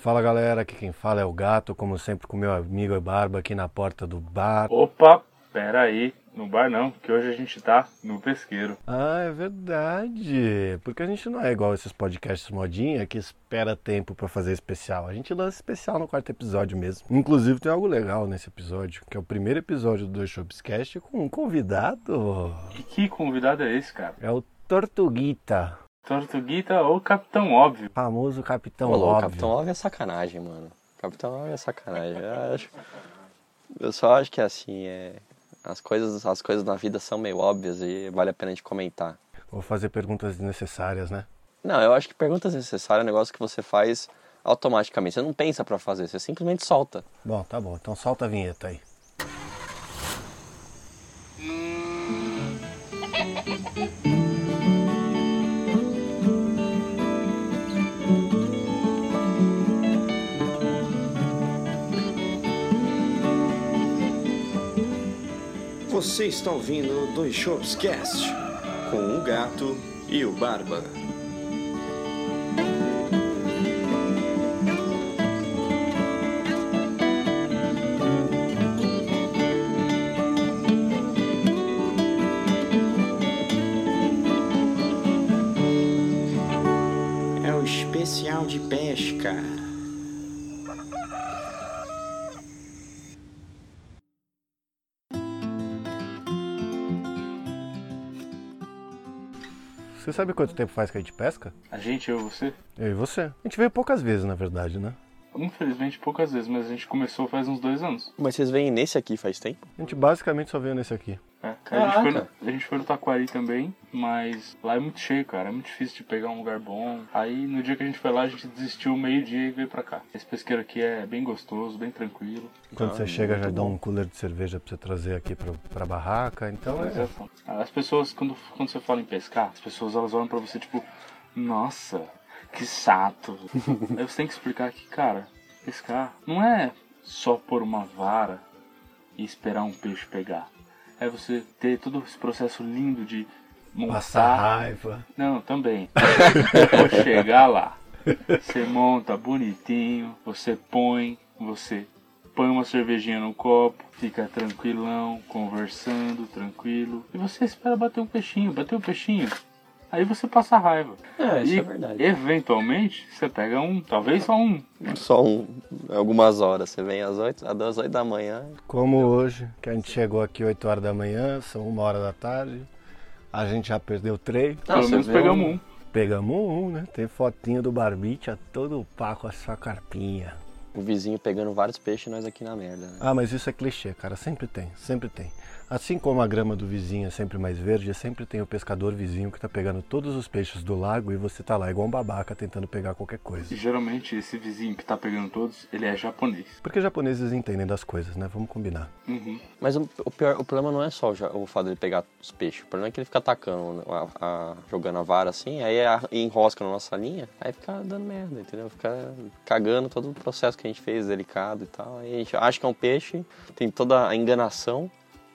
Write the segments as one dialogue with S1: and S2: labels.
S1: Fala galera, aqui quem fala é o Gato, como sempre com meu amigo Barba aqui na porta do bar.
S2: Opa, pera aí, no bar não, que hoje a gente tá no pesqueiro.
S1: Ah, é verdade, porque a gente não é igual esses podcasts modinha que espera tempo pra fazer especial. A gente lança especial no quarto episódio mesmo. Inclusive tem algo legal nesse episódio, que é o primeiro episódio do Dois Shopscast com um convidado.
S2: E que convidado é esse, cara?
S1: É o Tortuguita,
S2: Tortuguita ou Capitão Óbvio?
S1: famoso Capitão
S3: Ô, louco,
S1: Óbvio.
S3: Capitão Óbvio é sacanagem, mano. Capitão Óbvio é sacanagem. Eu, acho- eu só acho que assim, é... as, coisas, as coisas na vida são meio óbvias e vale a pena a gente comentar.
S1: Vou fazer perguntas desnecessárias, né?
S3: Não, eu acho que perguntas necessárias é um negócio que você faz automaticamente. Você não pensa pra fazer, você simplesmente solta.
S1: Bom, tá bom, então solta a vinheta aí.
S4: Você está ouvindo o Dois Shows Cast com o Gato e o Barba.
S1: Você sabe quanto tempo faz que a gente pesca?
S2: A gente, eu e você?
S1: Eu e você. A gente veio poucas vezes, na verdade, né?
S2: Infelizmente poucas vezes, mas a gente começou faz uns dois anos.
S3: Mas vocês vêm nesse aqui faz tempo?
S1: A gente basicamente só veio nesse aqui.
S2: É. A, gente foi no, a gente foi no Taquari também, mas lá é muito cheio, cara. É muito difícil de pegar um lugar bom. Aí no dia que a gente foi lá, a gente desistiu meio-dia e veio pra cá. Esse pesqueiro aqui é bem gostoso, bem tranquilo.
S1: Quando
S3: Ah,
S1: você chega, já dá um cooler de cerveja pra você trazer aqui pra, pra barraca. Então é.
S2: é bom. As pessoas, quando, quando você fala em pescar, as pessoas elas olham pra você tipo, nossa, que chato. Aí você tem que explicar que, cara, pescar não é só pôr uma vara e esperar um peixe pegar. É você ter todo esse processo lindo de
S1: Passar
S2: montar.
S1: raiva.
S2: Não, também. Depois chegar lá, você monta bonitinho, você põe, você põe uma cervejinha no copo, fica tranquilão, conversando, tranquilo. E você espera bater um peixinho, bater um peixinho. Aí você passa raiva.
S3: É, isso
S2: e,
S3: é verdade.
S2: eventualmente, você pega um, talvez só um.
S3: Só um, algumas horas. Você vem às 8, às 8 da manhã.
S1: Como hoje, que a gente chegou aqui 8 horas da manhã, são uma hora da tarde. A gente já perdeu três.
S2: Pelo
S3: você
S2: menos pegamos
S3: um-
S2: um.
S1: Pegamos um, né? Tem fotinho do Barbicha, todo pá com a sua carpinha.
S3: O vizinho pegando vários peixes e nós aqui na merda. Né?
S1: Ah, mas isso é clichê, cara. Sempre tem, sempre tem. Assim como a grama do vizinho é sempre mais verde, sempre tem o pescador vizinho que tá pegando todos os peixes do lago e você tá lá igual um babaca tentando pegar qualquer
S2: E
S1: coisa.
S2: geralmente esse vizinho que tá pegando todos, ele é japonês.
S1: Porque japoneses entendem das coisas, né? Vamos combinar.
S2: Uhum.
S3: Mas o, o pior, o problema não é só o, fato de ele pegar os peixes. O problema é que ele fica atacando, a- a- jogando a vara assim, aí a- enrosca na nossa linha, aí fica dando merda, entendeu? Fica cagando todo o processo que a gente fez delicado e tal. Aí a gente acha que é um peixe, tem toda a enganação,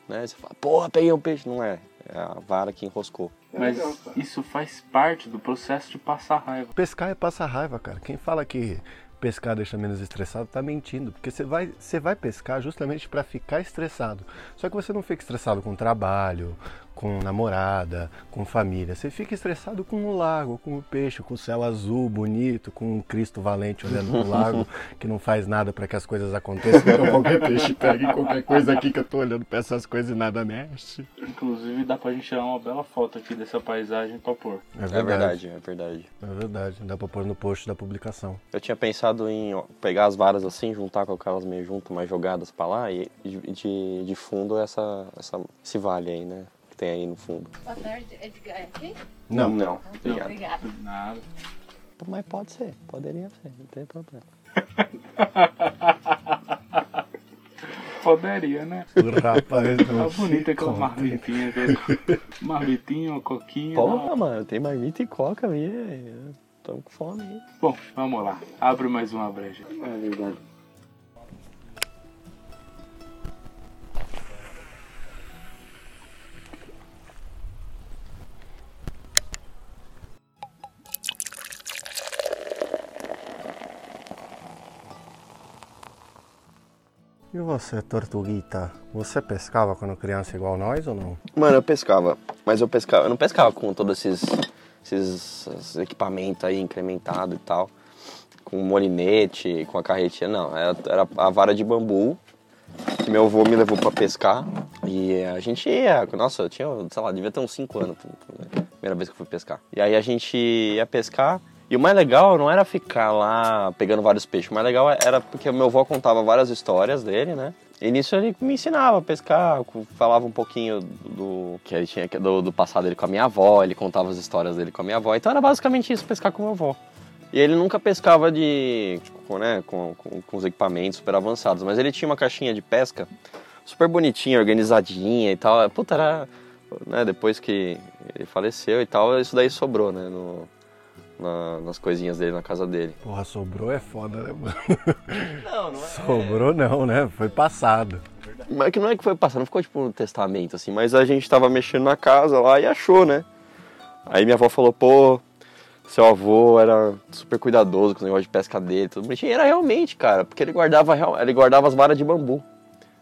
S3: né? Você fala, porra, peguei um peixe. Não é, é a vara que enroscou.
S2: Mas isso faz parte do processo de passar raiva.
S1: Pescar é passar raiva, cara. Quem fala que pescar deixa menos estressado tá mentindo, porque você vai, você vai pescar justamente para ficar estressado. Só que você não fica estressado com trabalho, com namorada, com família. Você fica estressado com o lago, com o peixe, com o céu azul bonito, com o Cristo valente olhando no lago, que não faz nada para que as coisas aconteçam. Então qualquer peixe pega em qualquer coisa aqui que eu tô olhando para essas coisas e nada mexe.
S2: Inclusive dá pra gente tirar uma bela foto aqui dessa paisagem pra pôr.
S1: É
S3: É
S1: verdade.
S3: verdade, é verdade.
S1: É verdade. Dá pra pôr no post da publicação.
S3: Eu tinha pensado em pegar as varas assim, juntar com aquelas meio junto, mais jogadas pra lá, e de, de, de fundo essa, essa, esse vale aí, né? Que tem aí no fundo.
S5: Boa tarde, Edgar. É aqui?
S1: Não,
S3: não. Obrigado.
S5: Obrigada.
S2: Nada.
S3: Mas pode ser, poderia ser, não tem problema.
S2: Poderia, né?
S1: O rapaz
S2: Tá
S1: não
S2: bonita
S1: se
S2: aquela
S1: conta.
S2: marmitinha. aquele- Marmitinha, uma coquinha.
S3: Porra, mano, tem marmita e coca ali. Tamo com fome aí.
S2: Bom, vamos lá. Abre mais uma breja.
S3: É verdade.
S1: E você, Tortuguita? Você pescava quando criança igual nós ou não?
S3: Mano, eu pescava, mas eu pescava, eu não pescava com todos esses, esses, esses equipamentos aí incrementados e tal, com molinete, com a carretinha, não, era, era a vara de bambu que meu avô me levou pra pescar e a gente ia, nossa, eu tinha, sei lá, devia ter uns 5 anos, primeira vez que eu fui pescar. E aí a gente ia pescar e o mais legal não era ficar lá pegando vários peixes, o mais legal era porque meu avô contava várias histórias dele, né? E nisso ele me ensinava a pescar, falava um pouquinho do que ele tinha do, do passado dele com a minha avó, ele contava as histórias dele com a minha avó. Então era basicamente isso, pescar com meu avô. E ele nunca pescava de, com, né, com, com, com os equipamentos super avançados, mas ele tinha uma caixinha de pesca super bonitinha, organizadinha e tal. Puta, era, né, depois que ele faleceu e tal, isso daí sobrou, né, no, na, nas coisinhas dele, na casa dele.
S1: Porra, sobrou é foda, né, mano?
S3: Não, não é.
S1: Sobrou não, né? Foi passado.
S3: Mas que não é que foi passado, não ficou tipo um testamento, assim, mas a gente tava mexendo na casa lá e achou, né? Aí minha avó falou, pô, seu avô era super cuidadoso com o negócio de pesca dele, tudo bonitinho. Era realmente, cara, porque ele guardava, ele guardava as varas de bambu.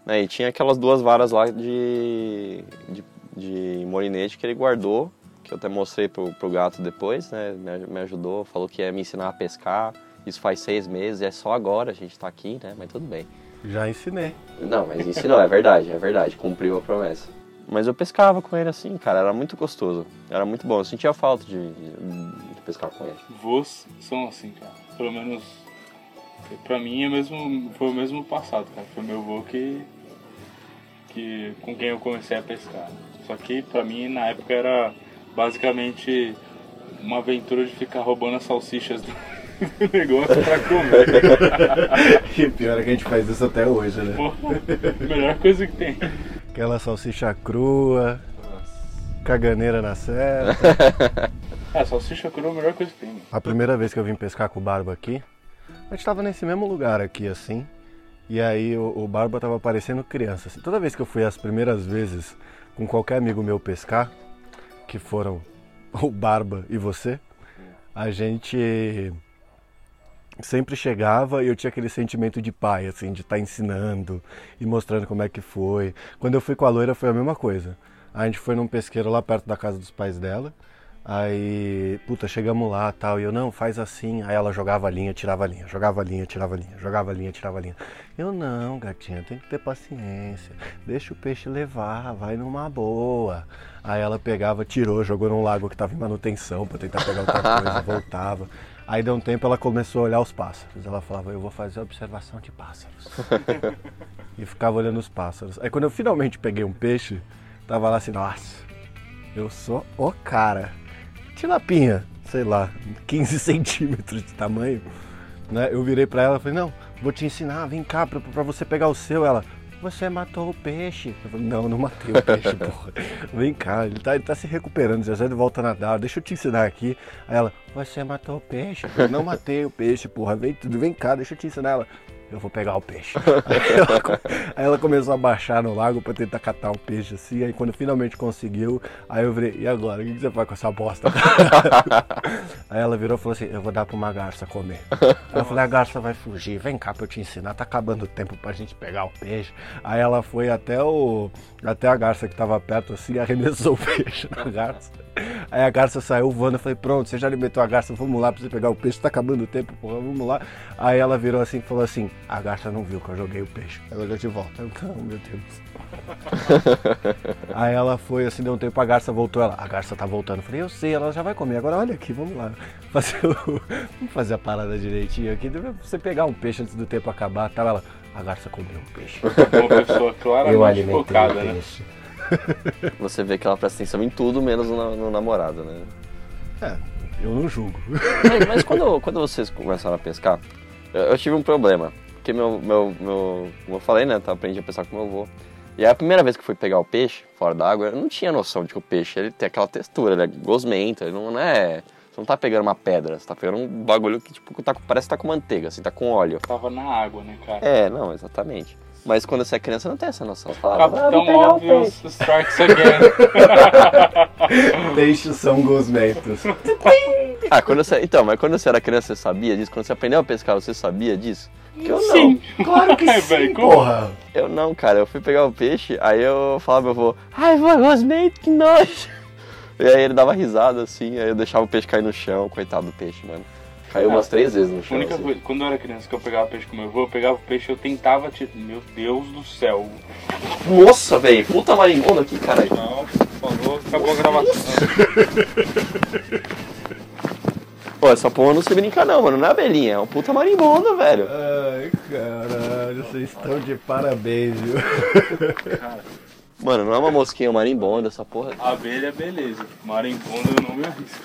S3: Né? E tinha aquelas duas varas lá de, de, de molinete que ele guardou, que eu até mostrei pro, pro gato depois, né? Me, me ajudou, falou que ia me ensinar a pescar. Isso faz seis meses, é só agora a gente tá aqui, né? Mas tudo bem.
S1: Já ensinei.
S3: Não, mas ensinou, é verdade, é verdade, cumpriu a promessa. Mas eu pescava com ele assim, cara, era muito gostoso, era muito bom. Eu sentia falta de, de, de pescar com ele.
S2: Voos são assim, cara. Pelo menos pra mim é mesmo, foi o mesmo passado, cara. Foi meu avô que, que com quem eu comecei a pescar. Só que pra mim na época era basicamente uma aventura de ficar roubando as salsichas do negócio pra comer.
S1: E pior é que a gente faz isso até hoje, né?
S2: Porra, melhor coisa que tem.
S1: Aquela salsicha crua, caganeira na serra.
S2: É, salsicha crua é a melhor coisa que tem.
S1: A primeira vez que eu vim pescar com o Barba aqui, a gente tava nesse mesmo lugar aqui, assim. E aí o, o Barba tava parecendo criança. assim. Toda vez que eu fui as primeiras vezes com qualquer amigo meu pescar, que foram o Barba e você, a gente sempre chegava e eu tinha aquele sentimento de pai, assim, de estar ensinando e mostrando como é que foi. Quando eu fui com a loira foi a mesma coisa. A gente foi num pesqueiro lá perto da casa dos pais dela. Aí, puta, chegamos lá tal, e eu, não, faz assim. Aí ela jogava a linha, tirava a linha, jogava a linha, tirava a linha, jogava a linha, tirava a linha. Eu, não, gatinha, tem que ter paciência, deixa o peixe levar, vai numa boa. Aí ela pegava, tirou, jogou num lago que tava em manutenção pra tentar pegar outra coisa, voltava. Aí deu um tempo ela começou a olhar os pássaros. Ela falava, eu vou fazer observação de pássaros. e ficava olhando os pássaros. Aí quando eu finalmente peguei um peixe, tava lá assim, nossa, eu sou o cara. Tilapinha, sei lá, 15 centímetros de tamanho. Né? Eu virei pra ela e falei, não, vou te ensinar, vem cá pra você pegar o seu. Ela, você matou o peixe. Eu falei, não, não matei o peixe, porra. Vem cá, ele tá, ele tá se recuperando, já já ele volta a nadar, deixa eu te ensinar aqui. Aí ela, você matou o peixe. Eu falei, não matei o peixe, porra, vem, vem cá, deixa eu te ensinar. Ela, eu vou pegar o peixe. Aí ela, aí ela começou a baixar no lago pra tentar catar o peixe assim. Aí quando finalmente conseguiu, aí eu virei, e agora? O que você faz com essa bosta? aí ela virou e falou assim: Eu vou dar pra uma garça comer. Aí eu falei: A garça vai fugir, vem cá pra eu te ensinar. Tá acabando o tempo pra gente pegar o peixe. Aí ela foi até o até a garça que tava perto assim arremessou o peixe na garça. Aí a garça saiu voando, eu falei, pronto, você já alimentou a garça, vamos lá pra você pegar o peixe, tá acabando o tempo, porra, vamos lá. Aí ela virou assim e falou assim, a garça não viu que eu joguei o peixe. Aí olhou de volta. Eu, não, meu Deus. Aí ela foi assim, deu um tempo, a garça voltou, ela, a garça tá voltando. Eu falei, eu sei, ela já vai comer, agora olha aqui, vamos lá. Fazer o- vamos fazer a parada direitinho aqui, deve você pegar um peixe antes do tempo acabar, tal. Ela, a garça comeu o peixe.
S2: Uma pessoa claramente focada, né?
S3: Você vê que ela presta atenção em tudo, menos no, no namorado, né?
S1: É, eu não julgo.
S3: Mas, mas quando, quando vocês começaram a pescar, eu, eu tive um problema. Porque meu, meu, meu, como eu falei, né? Eu aprendi a pescar com meu avô. E aí a primeira vez que eu fui pegar o peixe fora d'água, eu não tinha noção de que o peixe ele tem aquela textura, ele é gosmento, ele não é. Você não tá pegando uma pedra, você tá pegando um bagulho que tipo, tá, parece que tá com manteiga, assim, tá com óleo.
S2: Tava na água, né, cara?
S3: É, não, exatamente. Mas quando você é criança, não tem essa noção. Você fala, ah, vou
S2: Capitão
S3: pegar o
S2: Obvious
S3: peixe.
S2: strikes again.
S1: Peixes são gosmentos.
S3: Ah, quando você. Então, mas quando você era criança, você sabia disso? Quando você aprendeu a pescar, você sabia disso? Porque eu não.
S2: Sim.
S1: Claro que
S2: É,
S1: sim,
S2: velho, como?
S1: porra!
S3: Eu não, cara. Eu fui pegar o peixe, aí eu falava pro meu avô, ai, vô, gosmei, que nojo. E aí ele dava risada assim, aí eu deixava o peixe cair no chão, coitado do peixe, mano. Caiu umas três vezes no
S2: A
S3: chão.
S2: única
S3: assim.
S2: coisa, quando eu era criança que eu pegava peixe com meu avô, eu pegava o peixe eu tentava tirar. Meu Deus do céu.
S3: Nossa, velho, puta marimbondo aqui, caralho.
S2: Não, favor, acabou a gravação.
S3: Pô, essa porra não se brinca não, mano. Não é abelhinha, é um puta marimbondo, velho.
S1: Ai, caralho, vocês estão de parabéns, viu?
S3: Mano, não é uma mosquinha, é um marimbondo, essa porra.
S2: Abelha, beleza. Marimbondo eu não me arrisco.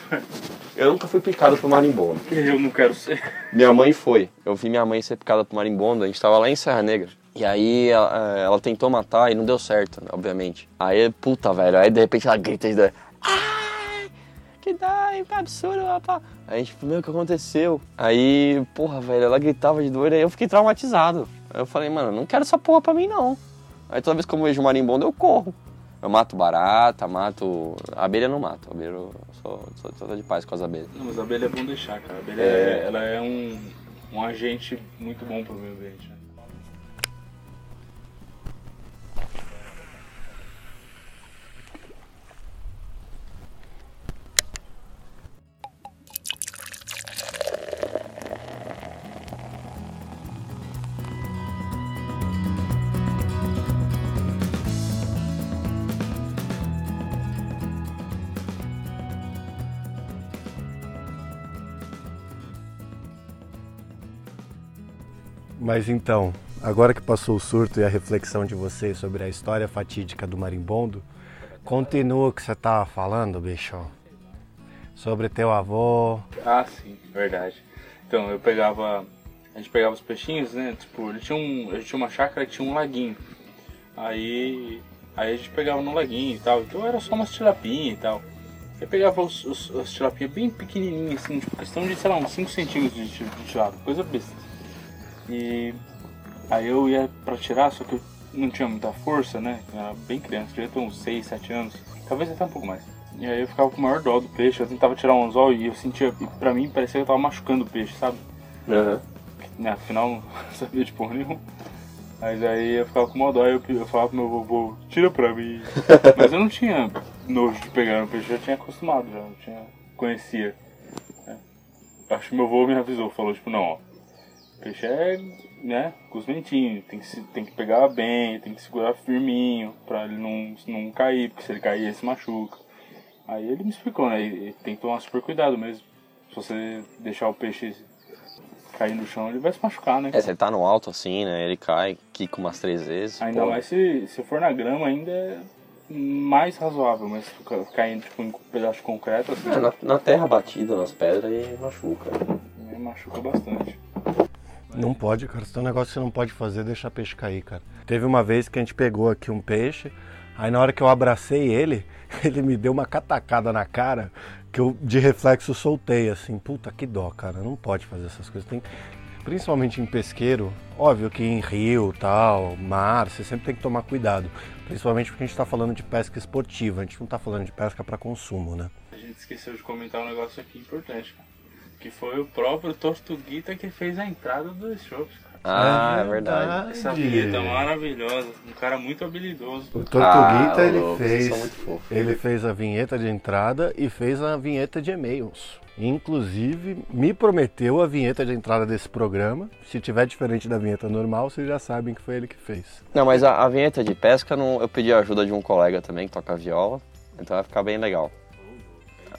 S3: Eu nunca fui picado por marimbondo.
S2: Eu não quero ser.
S3: Minha mãe foi. Eu vi minha mãe ser picada por marimbondo. A gente tava lá em Serra Negra. E aí ela, eh, ela tentou matar e não deu certo, obviamente. Aí, puta, velho. Aí de repente ela grita e dá. Ai! Que dá, que absurdo, rapaz. Aí a gente falou, meu, o que aconteceu? Aí, porra, velho, ela gritava de dor, aí eu fiquei traumatizado. Aí eu falei, mano, não quero essa porra pra mim, não. Aí toda vez que eu vejo marimbondo, eu corro. Eu mato barata, mato. Abelha eu não mato. Abelha eu sou, sou, sou de paz com as abelhas.
S2: Não, mas a abelha é bom deixar, cara. A abelha
S3: É.
S2: é, ela é um, um agente muito bom pro meio ambiente. Né?
S1: Mas então, agora que passou o surto e a reflexão de vocês sobre a história fatídica do marimbondo, continua o que você tava falando, bicho. Sobre teu avô.
S2: Ah, sim, verdade. Então, eu pegava. A gente pegava os peixinhos, né? Tipo, ele tinha um, gente tinha uma chácara que tinha um laguinho. Aí. Aí a gente pegava no laguinho e tal. Então era só umas tilapinhas e tal. Eu pegava os, os, as tilapinhas bem pequenininhas, assim, tipo, questão de, sei lá, uns 5 centímetros de, de tilápia, coisa besta. E aí eu ia pra tirar, só que eu não tinha muita força, né? Eu era bem criança, devia ter uns 6, 7 anos, talvez até um pouco mais. E aí eu ficava com o maior dó do peixe, eu tentava tirar um anzol e eu sentia, e pra mim parecia que eu tava machucando o peixe, sabe?
S3: Aham.
S2: né, afinal não sabia de porra nenhuma. Mas aí eu ficava com mó dó, eu, eu falava pro meu vovô, tira pra mim. Mas eu não tinha nojo de pegar no peixe, eu já tinha acostumado, já, eu tinha, conhecia. né. Acho que meu avô me avisou, falou tipo, não, ó, peixe é, né, cosmentinho, tem que, tem que pegar bem, tem que segurar firminho, pra ele não, não cair, porque se ele cair ele se machuca. Aí ele me explicou, né, e, e tem que tomar super cuidado mesmo. Se você deixar o peixe cair no chão, ele vai se machucar, né?
S3: É, se ele tá no alto assim, né? Ele cai, quica umas três vezes.
S2: Ainda
S3: pô.
S2: mais se, se for na grama, ainda é mais razoável, mas caindo tipo, em um pedaço de concreto, assim,
S3: É, na, na terra batida, nas pedras, e machuca.
S2: me machuca bastante.
S1: Não pode, cara. Isso é um negócio que você não pode fazer, deixar peixe cair, cara. Teve uma vez que a gente pegou aqui um peixe, aí na hora que eu abracei ele, ele me deu uma catacada na cara que eu de reflexo soltei assim. Puta que dó, cara. Não pode fazer essas coisas. Tem principalmente em pesqueiro, óbvio que em rio, tal, mar, você sempre tem que tomar cuidado, principalmente porque a gente está falando de pesca esportiva, a gente não está falando de pesca para consumo, né?
S2: A gente esqueceu de comentar um negócio aqui importante, cara. Que foi o próprio Tortuguita que fez a entrada dos shows, cara.
S3: Ah, é verdade.
S2: Essa vinheta maravilhosa, um cara muito habilidoso.
S1: O Tortuguita
S3: Ah,
S1: ele
S3: louco,
S1: fez, ele fez a vinheta de entrada e fez a vinheta de e-mails. Inclusive me prometeu a vinheta de entrada desse programa. Se tiver diferente da vinheta normal, vocês já sabem que foi ele que fez.
S3: Não, mas a, a vinheta de pesca, não, eu pedi a ajuda de um colega também que toca viola, então vai ficar bem legal.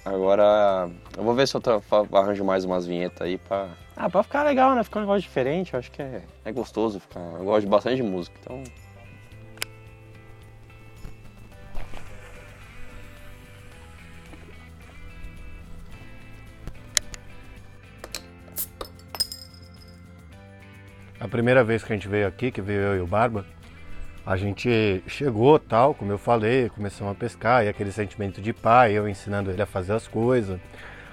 S3: Agora, eu vou ver se eu arranjo mais umas vinhetas aí pra. Ah, pra ficar legal, né? Ficar um negócio diferente, eu acho que é, é gostoso ficar. Eu gosto bastante de música, então.
S1: A primeira vez que a gente veio aqui, que veio eu e o Barba, a gente chegou tal, como eu falei, começamos a pescar, e aquele sentimento de pai, eu ensinando ele a fazer as coisas.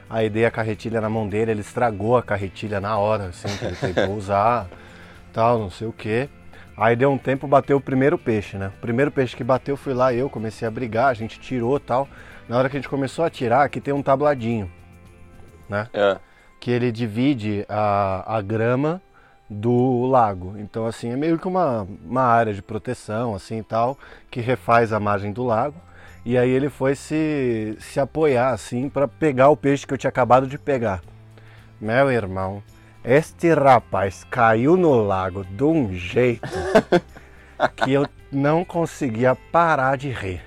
S1: Aí dei a carretilha na mão dele, ele estragou a carretilha na hora, assim, que ele tentou usar, tal, não sei o quê. Aí deu um tempo, bateu o primeiro peixe, né? O primeiro peixe que bateu, fui lá eu, comecei a brigar, a gente tirou tal. Na hora que a gente começou a tirar, aqui tem um tabladinho. né?
S3: É.
S1: Que ele divide a, a grama do lago. Então, assim, é meio que uma, uma área de proteção, assim e tal, que refaz a margem do lago. E aí ele foi se, se apoiar, assim, para pegar o peixe que eu tinha acabado de pegar. Meu irmão, este rapaz caiu no lago de um jeito que eu não conseguia parar de rir.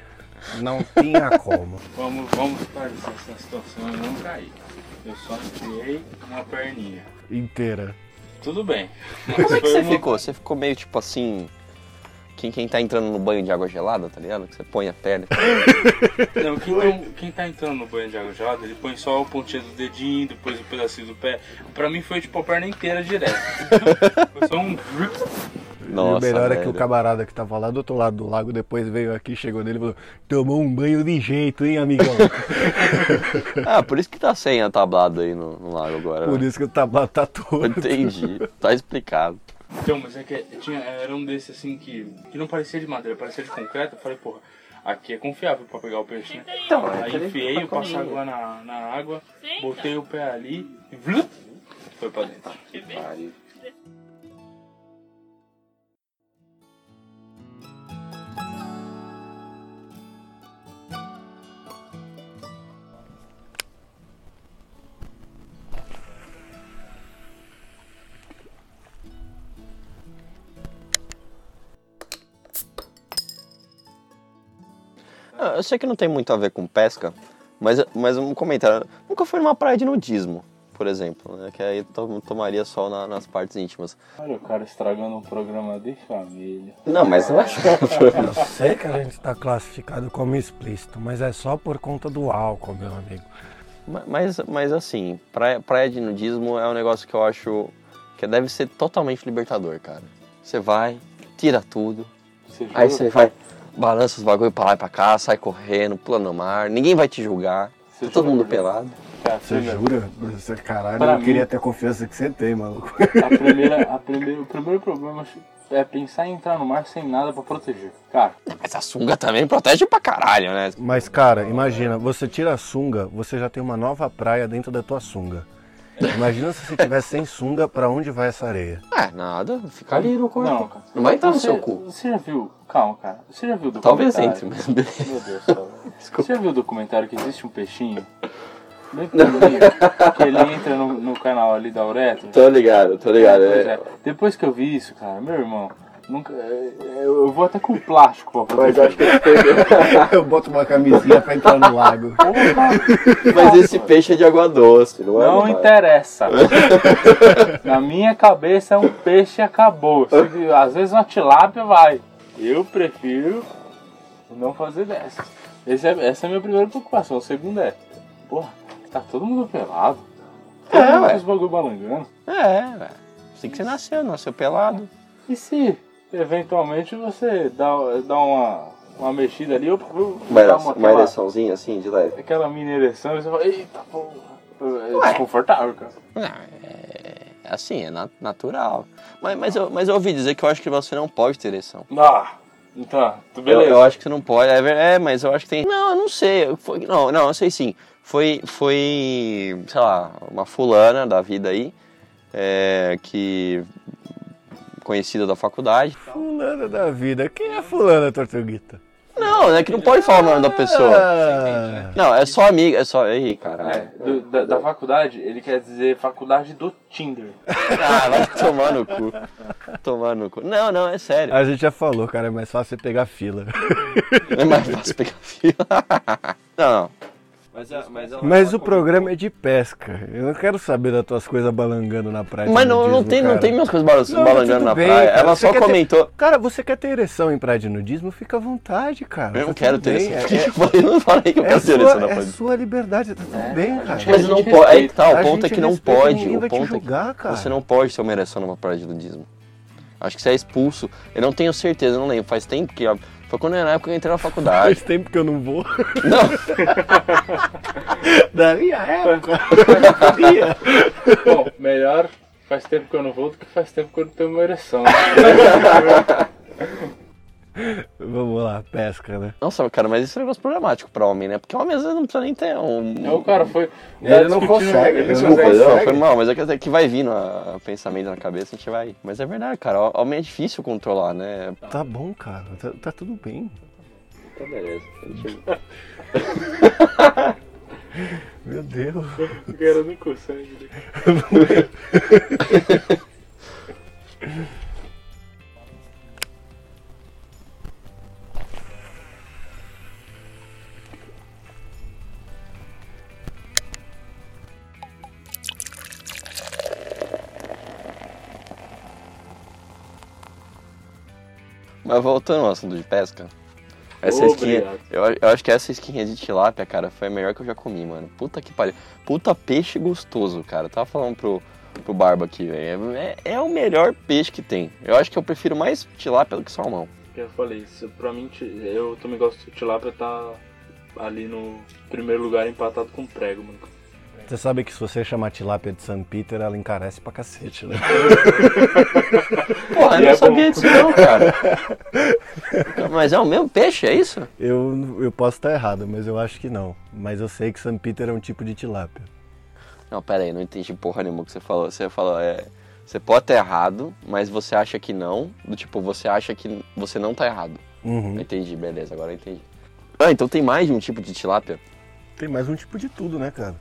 S1: Não tinha como.
S2: Vamos, vamos parecer essa situação eu não caí. Eu só enfiei uma perninha.
S1: Inteira.
S2: Tudo bem.
S3: Como é que você
S2: uma-
S3: ficou? Você ficou meio tipo assim. Quem, quem tá entrando no banho de água gelada, tá ligado? Que você põe a perna.
S2: Não, quem, tá, quem tá entrando no banho de água gelada, ele põe só o pontinho do dedinho, depois o pedacinho do pé. Pra mim foi tipo a perna inteira direto. Foi só um.
S3: Nossa,
S1: e o melhor é que
S3: velho.
S1: o camarada que tava lá do outro lado do lago depois veio aqui, chegou nele e falou: Tomou um banho de jeito, hein, amigão?
S3: Ah, por isso que tá sem a tablado aí no, no lago agora.
S1: Por
S3: né?
S1: isso que o tablado tá todo.
S3: Entendi. Tá explicado.
S2: Então, mas é que tinha, era um desses assim que, que não parecia de madeira, parecia de concreto. Eu falei, porra, aqui é confiável pra pegar o peixe, né?
S3: Então,
S2: Aí enfiei, eu passo água na, na água, botei o pé ali e vlup, foi pra dentro.
S3: Ah, Eu sei que não tem muito a ver com pesca, mas, mas um comentário. Nunca foi numa praia de nudismo, por exemplo, né? Que aí to- tomaria sol na- nas partes íntimas.
S2: Olha o cara estragando um programa de família.
S3: Não, mas eu acho que
S1: Eu sei que a gente está classificado como explícito, mas é só por conta do álcool, meu amigo.
S3: Ma- Mas, mas assim, praia, praia de nudismo é um negócio que eu acho que deve ser totalmente libertador, cara. Você vai, tira tudo,
S2: Você
S3: aí você vai, balança os bagulho pra lá e pra cá, sai correndo, pula no mar, ninguém vai te julgar.
S2: Você
S3: Tá todo mundo pelado.
S2: Cara,
S1: Você
S2: você
S1: jura? Você, caralho,
S2: Pra
S1: eu
S2: mim-
S1: queria ter a confiança que você tem, maluco.
S2: A primeira, a primeira, o primeiro problema é pensar em entrar no mar sem nada pra proteger. Cara,
S3: Mas a sunga também protege pra caralho, né?
S1: Mas, cara, imagina, você tira a sunga, você já tem uma nova praia dentro da tua sunga. Imagina se você tivesse sem sunga, pra onde vai essa areia?
S3: É, nada, fica ali no corpo.
S2: não, cara.
S3: Não vai entrar no
S2: Você-
S3: seu cu.
S2: Você já viu? Calma, cara. Você já viu o
S3: Talvez
S2: documentário?
S3: entre, mas beleza.
S2: Meu Deus do céu. Você já viu o documentário que existe um peixinho? Bem pequenininho, que ele entra no, no canal ali da uretra?
S3: Tô ligado, tô ligado.
S2: Pois é. Depois que eu vi isso, cara, meu irmão, nunca, é, eu eu vou até com plástico pra proteger.
S1: Eu boto uma camisinha pra entrar no lago.
S3: Mas esse peixe é de água doce, não é?
S2: Não interessa. Na minha cabeça é um peixe e acabou. Se- Às vezes uma tilápia vai. Eu prefiro não fazer dessas. Esse é- essa é a minha primeira preocupação. A segunda é, porra, tá todo mundo pelado. Todo
S3: É,
S2: mundo
S3: ué.
S2: bagulho balangando.
S3: É, velho. Assim que você nasceu, nasceu pelado.
S2: E se eventualmente você dá, dá uma, uma mexida ali, ou,
S3: Uma,
S2: dá uma,
S3: uma
S2: aquela,
S3: ereçãozinha assim, de leve.
S2: aquela mini ereção e você fala, eita porra. É desconfortável, cara.
S3: Não, é assim, é na- natural. Mas, mas, eu, mas eu ouvi dizer que eu acho que você não pode ter ereção.
S2: Ah, então, tu
S3: Eu,
S2: beleza.
S3: eu acho que você não pode. É, é, mas eu acho que tem. Não, eu não sei. Foi, não, não, eu sei sim. Foi, foi, sei lá, uma fulana da vida aí, é, que. Conhecida da faculdade.
S1: Fulana da vida. Quem é fulana, Tortuguita?
S3: Não, é que não pode falar o nome da pessoa.
S1: Ah,
S3: Não, é só amiga, é só. Ih, caralho.
S2: É, do- da, da faculdade, ele quer dizer faculdade do Tinder.
S3: Ah, vai tomar no cu. Tomar no cu. Não, não, é sério.
S1: a gente já falou, cara, é mais fácil você pegar fila.
S3: É mais fácil pegar fila. Não, não. Mas, mas,
S1: Mas o programa é de pesca. Eu não quero saber das tuas coisas balangando na praia. de
S3: Mas não, não, tem, não tem minhas coisas balan-
S1: Não,
S3: balangando na
S1: bem,
S3: praia.
S1: cara.
S3: Ela só
S1: quer ter-
S3: comentou.
S1: Cara, você quer ter ereção em praia de nudismo? Fica à vontade, cara.
S3: Eu não
S1: Tá
S3: quero ter
S1: bem.
S3: esse.
S1: É,
S3: Eu não falei que eu
S1: é,
S3: quero ter
S1: sua,
S3: ereção na
S1: é
S3: praia.
S1: sua liberdade, tá tudo bem, cara.
S3: Mas não pode. Aí tá, o ponto
S1: gente
S3: é que não pode. O ponto é que
S1: cara.
S3: você não pode ter uma ereção numa praia de nudismo. Acho que você é expulso. Eu não tenho certeza, eu não lembro. Faz tempo que. Foi quando na época que eu entrei na faculdade.
S1: Faz tempo que eu não vou.
S3: Não,
S1: Da minha época.
S2: Bom, melhor faz tempo que eu não vou do que faz tempo que eu não tenho uma ereção.
S1: Vamos lá, pesca, né?
S3: Nossa, cara, mas isso é um negócio problemático pra homem, né? Porque homem às vezes não precisa nem ter um.
S2: Não, cara, foi.
S1: Ele não consegue, ele não
S3: Desculpa,
S1: consegue.
S3: não, foi mal, mas é que, é que vai vindo a, pensamento na cabeça, a gente vai. Mas é verdade, cara, homem é difícil controlar, né?
S1: Tá bom, cara. Tá, tá tudo bem.
S3: Tá beleza. A gente-
S1: Meu Deus.
S2: O cara não consegue.
S3: Mas voltando ao assunto de pesca. Essa.
S2: Obrigado.
S3: Eu, eu acho que essa esquinha de tilápia, cara, foi a melhor que eu já comi, mano. Puta que pariu. Puta peixe gostoso, cara. Eu tava falando pro, pro Barba aqui, velho. É, é o melhor peixe que tem. Eu acho que eu prefiro mais tilápia do que salmão.
S2: Eu falei, isso, pra mim, eu também gosto de tilápia tá ali no primeiro lugar empatado com prego, mano.
S1: Você sabe que se você chamar tilápia de San Peter, ela encarece pra cacete, né?
S3: Porra, eu
S2: E
S3: não
S2: é
S3: sabia
S2: bom.
S3: disso não, cara. Mas é o mesmo peixe, é isso?
S1: Eu, eu posso estar errado, mas eu acho que não. Mas eu sei que San Peter é um tipo de tilápia.
S3: Não, pera aí, não entendi porra nenhuma que você falou. Você falou, é. Você pode estar errado, mas você acha que não. Do tipo, você acha que você não tá errado.
S1: Uhum.
S3: Entendi, beleza, agora eu entendi. Ah, então tem mais de um tipo de tilápia?
S1: Tem mais um tipo de tudo, né, cara?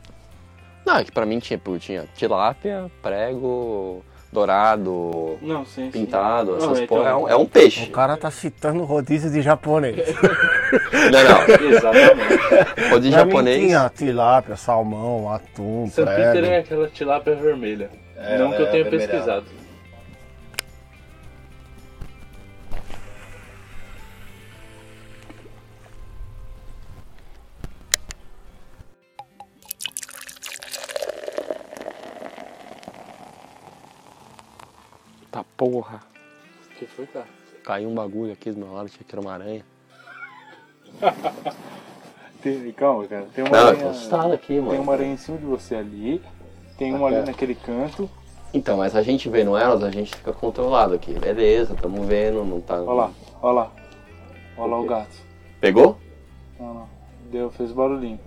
S3: Não, é que pra mim tinha, pô, tinha tilápia, prego, dourado,
S2: Não, sim, sim.
S3: pintado,
S2: Não,
S3: essas
S2: então-
S3: porra. É um, é um peixe.
S1: O cara tá citando rodízio de japonês.
S3: Não, não.
S2: Exatamente.
S3: Rodízio
S1: Pra mim
S3: japonês.
S1: tinha tilápia, salmão, atum,
S2: Peter
S1: prego.
S2: é aquela tilápia vermelha.
S5: É,
S2: não que eu
S5: é
S2: tenha pesquisado.
S3: Tá porra.
S2: O que foi, cara?
S3: Caiu um bagulho aqui do meu lado, achei que era uma aranha.
S2: Tem, calma, cara. Tem uma
S3: Não, eu tô
S2: aranha.
S3: assustado aqui,
S2: Tem
S3: mano.
S2: uma aranha em cima de você ali. Tem uma ali naquele canto.
S3: Então, mas a gente vendo elas, a gente fica controlado aqui. Beleza, tamo vendo, não tá.
S2: Olha lá, olha lá. Olha lá o gato.
S3: Pegou?
S2: Não, não. Deu, fez barulhinho.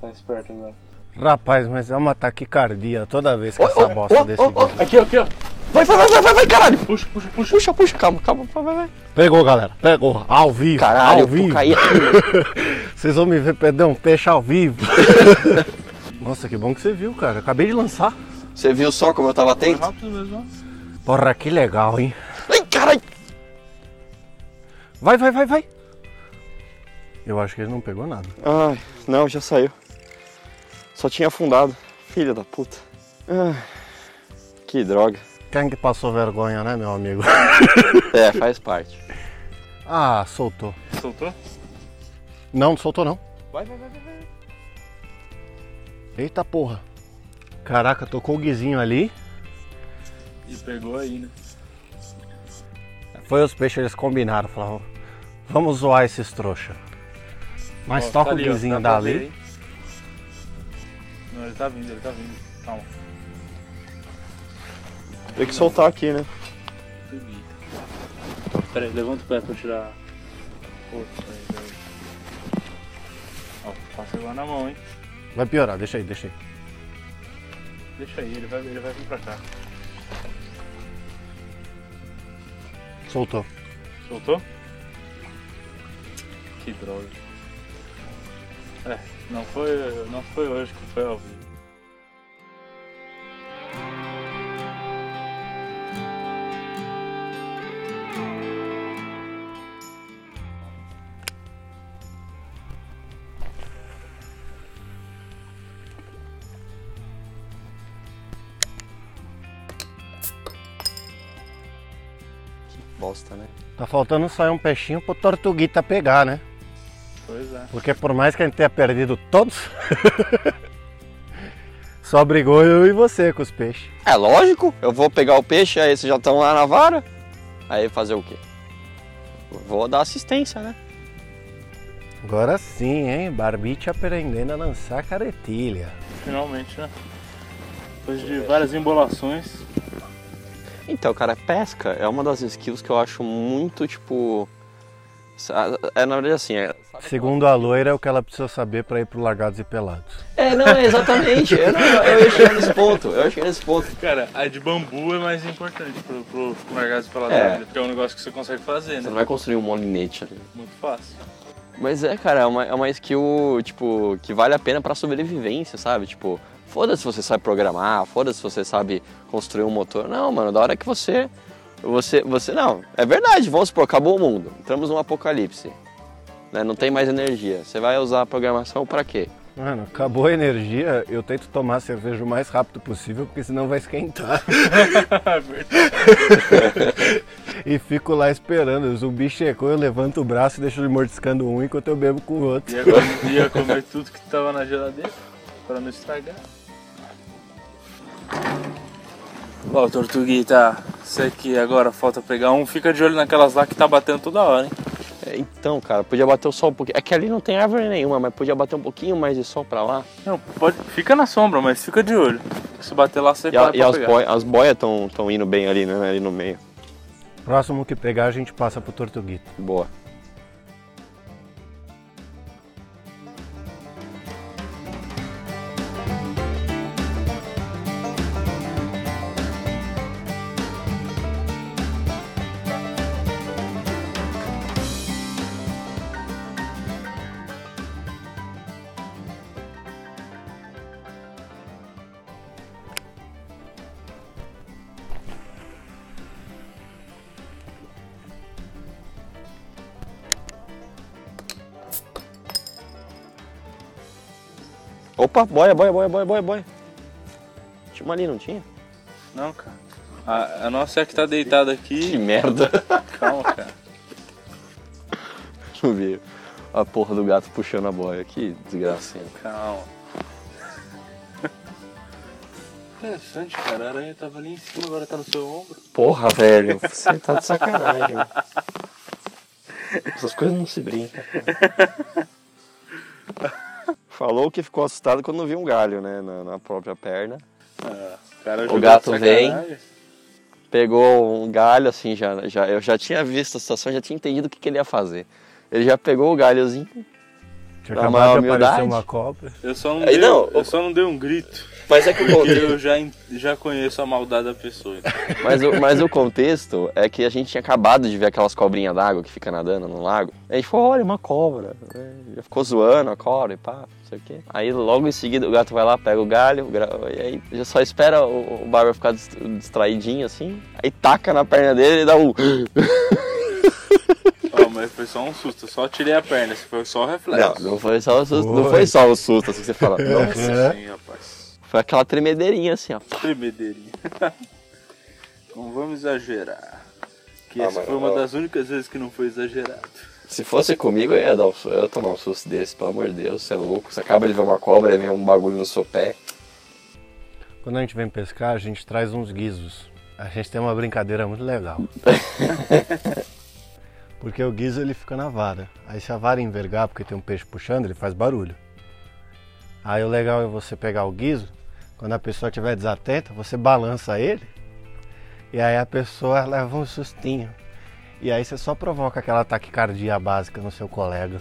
S2: Tá esperto agora.
S1: Rapaz, mas é uma taquicardia toda vez que essa bosta desse
S3: ô, ô.
S1: vídeo.
S2: Aqui, aqui, ó.
S3: Vai, vai, vai, vai, vai, vai, caralho!
S2: Puxa, puxa, puxa.
S3: Puxa, puxa, calma, calma, vai, vai, vai.
S1: Pegou, galera. Pegou. Ao vivo.
S3: Caralho,
S1: ao vivo.
S3: eu caí.
S1: Vocês vão me ver perder um peixe ao vivo. Nossa, que bom que você viu, cara. Acabei de lançar.
S3: Você viu só como eu tava atento?
S1: Porra, que legal, hein?
S3: Ai, caralho!
S1: Vai, vai, vai, vai. Eu acho que ele não pegou nada.
S3: Ai, não, já saiu. Só tinha afundado. Filha da puta. Ai, que droga.
S1: Quem que passou vergonha, né, meu amigo?
S3: É, faz parte.
S1: Ah, soltou.
S2: Soltou?
S1: Não, não soltou não.
S2: Vai, vai, vai, vai. vai.
S1: Eita porra. Caraca, tocou o guizinho ali.
S2: E pegou aí, né?
S1: Foi os peixes, eles combinaram. Falaram, vamos zoar esses trouxa. Mas
S2: Ó,
S1: toca
S2: tá
S1: o
S2: ó,
S1: guizinho
S2: ver
S1: dali.
S2: Não, ele tá vindo, ele tá vindo. Calma.
S3: Tem que soltar aqui, né?
S2: Pera aí, levanta o pé pra eu tirar. Pô, peraí, peraí. Ó, passa agora na mão, hein?
S1: Vai piorar, deixa aí, deixa aí.
S2: Deixa aí, ele vai, ele vai vir pra cá.
S1: Soltou.
S2: Soltou? Que droga. É, não foi, não foi hoje que foi ao vivo.
S1: Faltando só um peixinho pro Tortuguita pegar, né?
S2: Pois é.
S1: Porque por mais que a gente tenha perdido todos, só brigou eu e você com os peixes.
S3: É lógico, eu vou pegar o peixe, aí vocês já estão lá na vara. Aí fazer o quê? Vou dar assistência, né?
S1: Agora sim, hein? Barbite aprendendo a lançar caretilha.
S2: Finalmente, né? Depois de várias embolações.
S3: Então, cara, pesca é uma das skills que eu acho muito, tipo. É, na verdade, assim. É,
S1: Segundo a loira, é o que ela precisa saber pra ir pro Largados e Pelados.
S3: é não, é exatamente. Eu, não, eu ia chegar nesse ponto. Eu chegar nesse ponto.
S2: Cara, a de bambu é mais importante pro, pro largados pela
S3: É.
S2: porque é um negócio que você consegue fazer,
S3: Você
S2: né?
S3: não vai construir um molinete ali.
S2: Muito fácil.
S3: Mas é, cara, é uma, é uma skill, tipo, que vale a pena pra sobrevivência, sabe? Tipo, foda-se se você sabe programar, foda-se se você sabe construir um motor. Não, mano, da hora que você. Você. você Não, é verdade, vamos supor, acabou o mundo. Entramos num apocalipse. Né? Não tem mais energia. Você vai usar a programação pra quê?
S1: Mano, acabou a energia, eu tento tomar cerveja o mais rápido possível, porque senão vai esquentar. e fico lá esperando. O zumbi chegou, eu levanto o braço e deixo ele mordiscando um enquanto eu bebo com o outro.
S2: Ia comer, ia comer tudo que tava na geladeira pra não estragar. Ó, Tortuguita, isso aqui agora falta pegar um. Fica de olho naquelas lá que tá batendo toda hora, hein?
S3: É, então, cara, podia bater o sol um pouquinho. É que ali não tem árvore nenhuma, mas podia bater um pouquinho mais de sol pra lá.
S2: Não, pode. Fica na sombra, mas fica de olho. Se bater lá, você
S3: E, a-
S2: para
S3: e as, boi, as boias estão tão indo bem ali, né? Ali no meio.
S1: Próximo que pegar, a gente passa pro Tortuguito.
S3: Boa. Opa, boia, boia, boia, boia, boia, boia. Tinha uma ali, não tinha?
S2: Não, cara. A, a nossa é a que tá deitada
S3: Que
S2: aqui.
S3: merda.
S2: Calma, cara.
S3: Deixa eu ver. A porra do gato puxando a boia. Que desgracinha.
S2: Calma. Interessante, cara. A aranha tava ali em cima, agora tá no seu ombro.
S3: Porra, velho. Você tá de sacanagem. Essas coisas não se brincam. Falou que ficou assustado quando viu um galho, né? Na, na própria perna.
S2: Ah, cara
S3: O
S2: jogou
S3: gato vem. Pegou um galho, assim, já, já, eu já tinha visto a situação, já tinha entendido o que, que ele ia fazer. Ele já pegou o galhozinho.
S1: Tinha acabado
S3: uma
S1: de aparecer uma cobra.
S2: Eu só não,
S3: Aí,
S2: dei,
S3: não,
S2: eu só não dei um grito.
S3: Mas é que o contexto,
S2: eu já, já conheço a maldade da pessoa. então.
S3: mas, o, mas o contexto é que a gente tinha acabado de ver aquelas cobrinhas d'água que fica nadando no lago. A gente falou, olha, uma cobra. né? Já ficou zoando a cobra e pá, não sei o quê. Aí logo em seguida o gato vai lá, pega o galho, e aí já só espera o, o Barber ficar dis- distraidinho assim. Aí taca na perna dele e dá um.
S2: Ó, mas foi só um susto. Eu só tirei a perna. Foi só o
S3: Não,
S2: reflexo.
S3: não foi só o susto, não
S1: Foi.
S3: só o susto assim que você fala. Não,
S2: Nossa,
S1: É.
S2: sim, rapaz.
S3: Foi aquela tremedeirinha assim, ó.
S2: Tremedeirinha. não vamos exagerar. Que
S3: Ah,
S2: essa foi uma
S3: ó.
S2: das únicas vezes que não foi exagerado.
S3: Se fosse comigo, eu ia, dar um, eu ia tomar um susto desse, pelo amor de Deus, você é louco. Você acaba de ver uma cobra e vem um bagulho no seu pé.
S1: Quando a gente vem pescar, a gente traz uns guizos. A gente tem uma brincadeira muito legal. Porque o guizo ele fica na vara. Aí se a vara envergar porque tem um peixe puxando, ele faz barulho. Aí o legal é você pegar o guizo, quando a pessoa estiver desatenta, você balança ele e aí a pessoa leva um sustinho. E aí você só provoca aquela taquicardia básica no seu colega.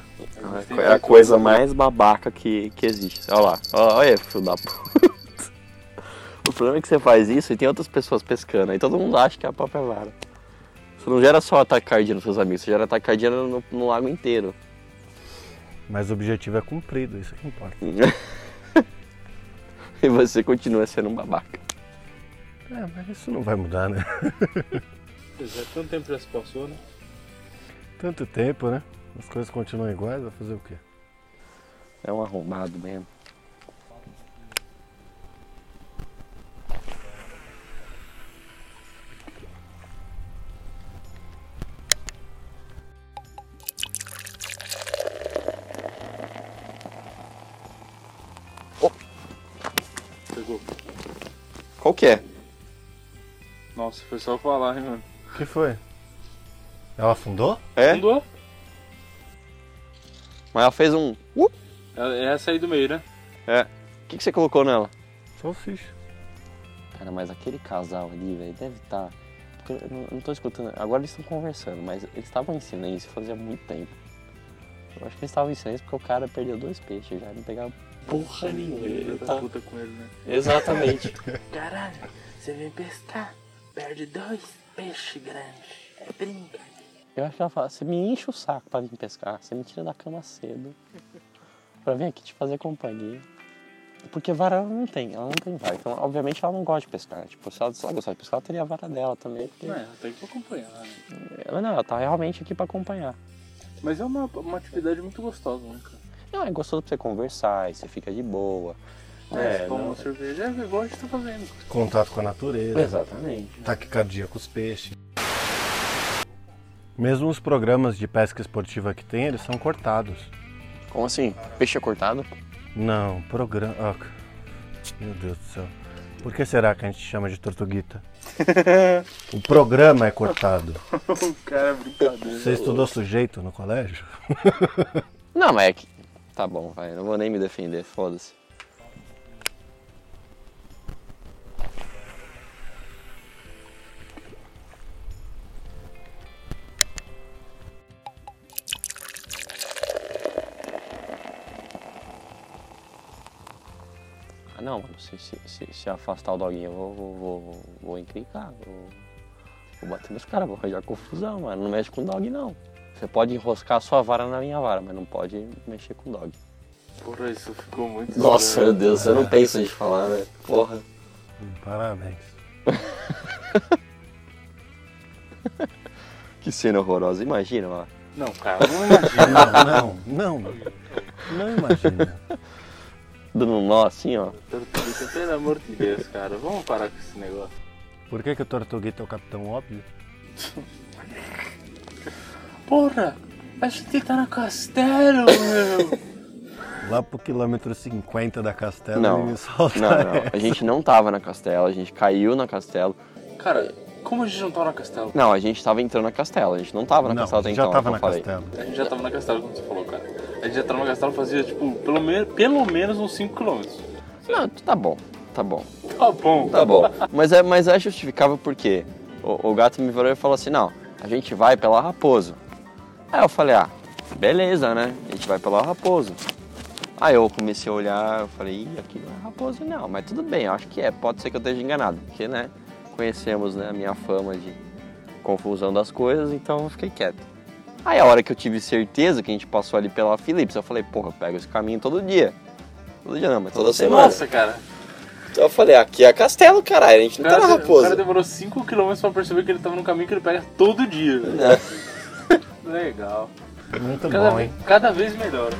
S3: É a coisa mais babaca que, que existe. Olha lá, olha aí, filho da puta. O problema é que você faz isso e tem outras pessoas pescando. Aí todo mundo acha que é a própria vara. Você não gera só ataque cardíaco nos seus amigos, você gera ataque cardíaco no, no lago inteiro.
S1: Mas o objetivo é cumprido, isso que importa.
S3: E você continua sendo um babaca.
S1: É, mas isso não vai mudar, né?
S2: Pois é, tanto tempo já se passou, né?
S1: Tanto tempo, né? As coisas continuam iguais, vai fazer o quê?
S3: É um arrombado mesmo. Que é?
S2: Nossa, foi só falar, hein, mano.
S1: O que foi? Ela afundou?
S3: É?
S2: Andou?
S3: Mas ela fez um. Uh!
S2: É essa aí do meio, né?
S3: É. O que, que você colocou nela?
S1: Salsicha.
S3: Cara, mas aquele casal ali, velho, deve estar eu não, eu não tô escutando. Agora eles estão conversando, mas eles estavam em silêncio fazia muito tempo. Eu acho que eles estavam em silêncio porque o cara perdeu dois peixes já, não pegava porra nenhuma. Ele tá-
S2: puta com ele, né?
S3: Exatamente.
S5: Caralho, você vem pescar, perde dois peixes grandes. É brinca.
S3: Eu acho que ela fala, você me enche o saco pra vir pescar, você me tira da cama cedo. Pra vir aqui te fazer companhia. Porque vara ela não tem, ela não tem vara. Então, obviamente, ela não gosta de pescar. Tipo, se ela, se ela gostasse de pescar, ela teria a vara dela também. Porque...
S2: Não, é, tem que acompanhar, né?
S3: Ela não, ela tá realmente aqui pra acompanhar.
S2: Mas é uma, uma atividade muito gostosa, né, cara?
S3: Não, é gostoso pra você conversar, aí você fica de boa.
S2: É,
S3: É,
S2: toma
S3: não-
S2: uma cerveja, é igual a gente tá fazendo.
S1: Contato com a natureza.
S3: Exatamente.
S1: taquicardia com os peixes. Mesmo os programas de pesca esportiva que tem, eles são cortados.
S3: Como assim? Peixe é cortado?
S1: Não, programa. ah, meu Deus do céu. Por que será que a gente chama de tortuguita? o programa é cortado.
S2: o cara é brincadeira.
S1: Você estudou sujeito no colégio?
S3: Não, mas é que. Tá bom, vai. Não vou nem me defender, foda-se. Ah, não, mano. Se, se, se, se afastar o doguinho, eu vou, vou, vou, vou. Vou, vou bater nos caras, vou arranjar confusão, mano. Não mexe com dog, não. Você pode enroscar a sua vara na minha vara, mas não pode mexer com dog.
S2: Porra, isso ficou muito
S3: Nossa, meu
S2: estranho.
S3: Deus, você não pensa de falar, né? Porra.
S1: Hum, Parabéns.
S3: Que cena horrorosa. Imagina, ó.
S2: Não, cara, não imagina.
S1: Não, não, não. Não imagina.
S3: Dando um nó assim, ó.
S2: Tortuguita, pelo amor de Deus, cara. Vamos parar com esse negócio.
S1: Por que, que o tortuguita é o capitão óbvio?
S2: Porra, a gente tá no castelo, meu.
S1: Lá pro quilômetro 50 da Castela
S3: Não.
S1: me solta.
S3: Não, não. A gente não tava na castela, a gente caiu na castelo.
S2: Cara, como a gente não tá no castelo?
S3: Não, a gente tava entrando na castela, a gente não tava na
S1: Não,
S3: castela
S1: a
S3: até
S1: gente
S3: então.
S1: já tava na. Castela.
S2: A gente já tava na castelo, como você falou, cara. A gente já tava no castelo fazia, tipo, pelo, me pelo menos uns 5km.
S3: Não, tá bom, tá bom.
S2: Tá bom.
S3: Tá bom. Mas é, mas é justificável porque o, o gato me virou e falou assim, não, a gente vai pela Raposo. Aí eu falei, ah, beleza, né? A gente vai pela Raposo. Aí eu comecei a olhar, eu falei, ih, aqui não é Raposo não, mas tudo bem, eu acho que é, pode ser que eu esteja enganado, porque, né, conhecemos né, a minha fama de confusão das coisas, então eu fiquei quieto. Aí a hora que eu tive certeza que a gente passou ali pela Philips, eu falei, porra, eu pego esse caminho todo dia. Todo dia não, mas toda semana.
S2: Nossa, cara.
S3: Então eu falei, aqui é Castelo, caralho, a gente
S2: O
S3: não tá
S2: cara,
S3: na
S2: o
S3: Raposa.
S2: cara demorou 5km pra perceber que ele tava no caminho que ele pega todo dia.
S3: É.
S2: Legal.
S1: Muito
S2: Cada,
S1: bom, hein?
S2: cada vez melhor.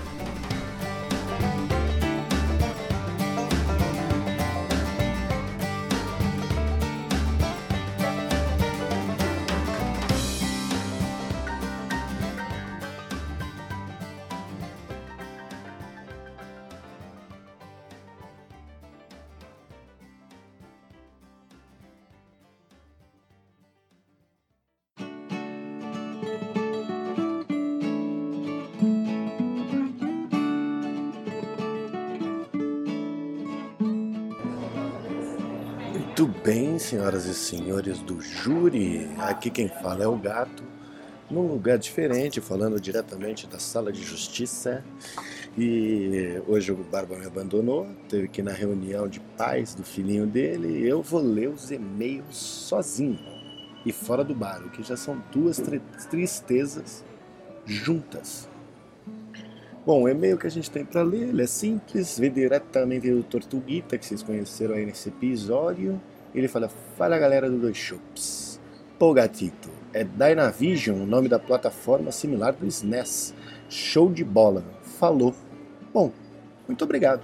S1: Muito bem, senhoras e senhores do júri. Aqui quem fala é o gato, num lugar diferente, falando diretamente da sala de justiça. E hoje o Barba me abandonou, teve que ir na reunião de pais do filhinho dele. Eu vou ler os e-mails sozinho e fora do bar, o que já são duas tri- tristezas juntas. Bom, o e-mail que a gente tem para ler, ele é simples, vem diretamente do Tortuguita, que vocês conheceram aí nesse episódio. Ele fala, fala galera do Dois Shops. Pô, gatito, é Dynavision o nome da plataforma similar do SNES. Show de bola. Falou. Bom, muito obrigado.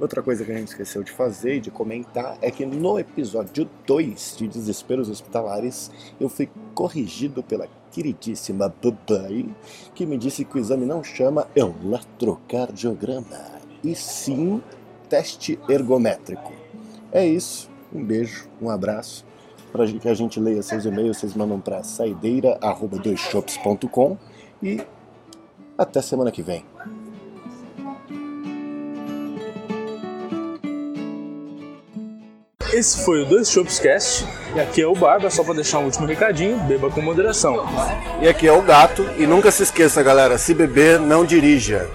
S1: Outra coisa que a gente esqueceu de fazer e de comentar é que no episódio 2 de Desesperos Hospitalares eu fui corrigido pela queridíssima Babai, que me disse que o exame não chama eletrocardiograma, e sim teste ergométrico. É isso, um beijo, um abraço. Para que a gente leia seus e-mails, vocês mandam para saideira.doisshops.com e até semana que vem.
S2: Esse foi o Dois Shops Cast. E aqui é o Barba, só pra deixar um último recadinho, beba com moderação.
S1: E aqui é o Gato. E nunca se esqueça, galera, se beber, não dirija.